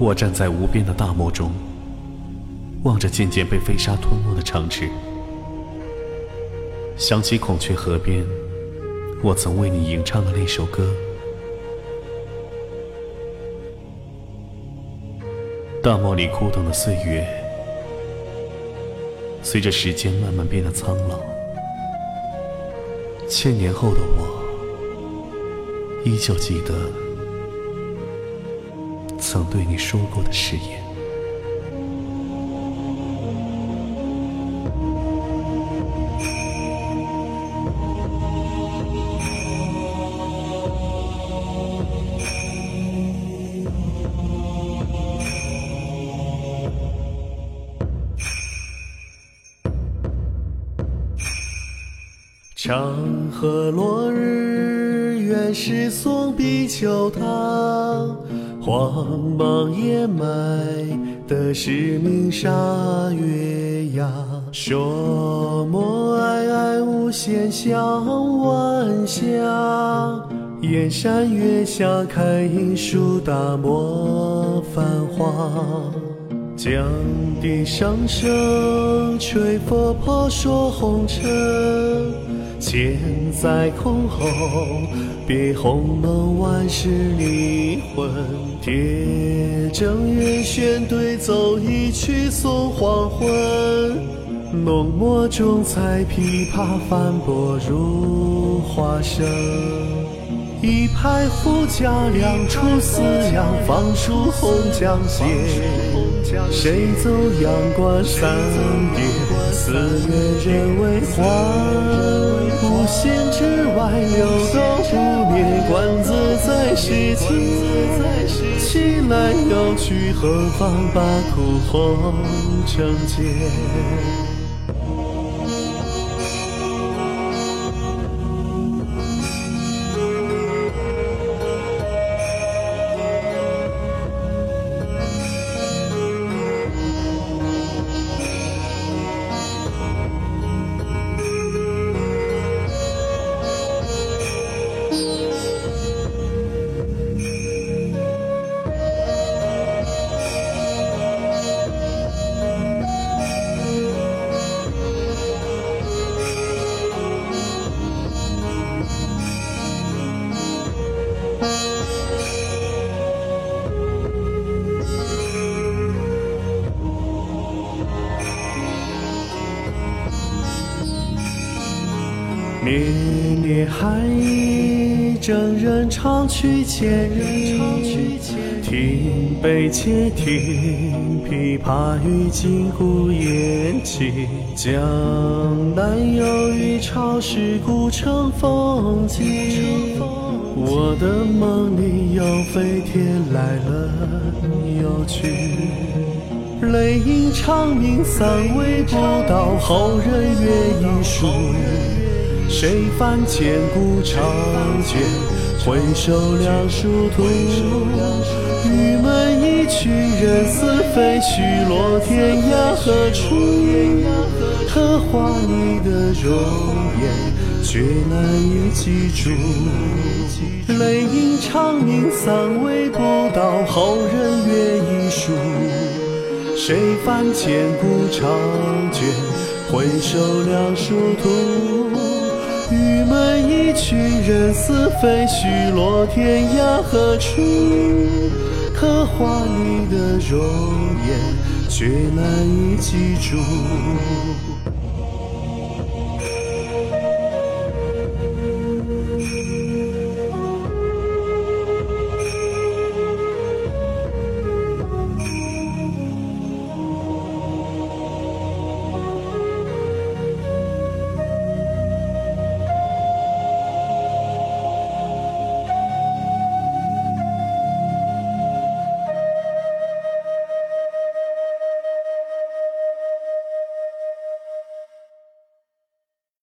我站在无边的大漠中，望着渐渐被飞沙吞没的城池，想起孔雀河边，我曾为你吟唱的那首歌。大漠里枯等的岁月，随着时间慢慢变得苍老。千年后的我，依旧记得曾对你说过的誓言。长河落日，原是送别秋汤。荒茫掩埋的是明沙月牙。说莫哀哀，无限向晚霞。燕山月下看一树，大漠繁华。江笛声声，吹佛婆说红尘。千载空后，别红楼万事离魂。铁正月弦对奏一曲送黄昏。浓墨重彩琵琶翻拨如花声。一派胡笳两处思量，放书红江斜。谁奏阳关三叠？四月人未还。心之外，流动不灭，观自在世间。起来又去，何妨把苦红成劫？绵绵寒意，征人长驱千里。听悲且听琵琶语，金鼓咽气。江南有一潮是古城风景。我的梦里有飞天来了又去。泪影长鸣，三味不到，后人阅一书。谁翻千古长卷，回首两殊途。玉门一曲，人似飞絮，落天涯何处？刻画你的容颜，却难以记住。泪影长鸣，三味不到，后人阅一书。谁翻千古长卷，回首两殊途。一群，人似飞絮，落天涯何处？刻画你的容颜，却难以记住。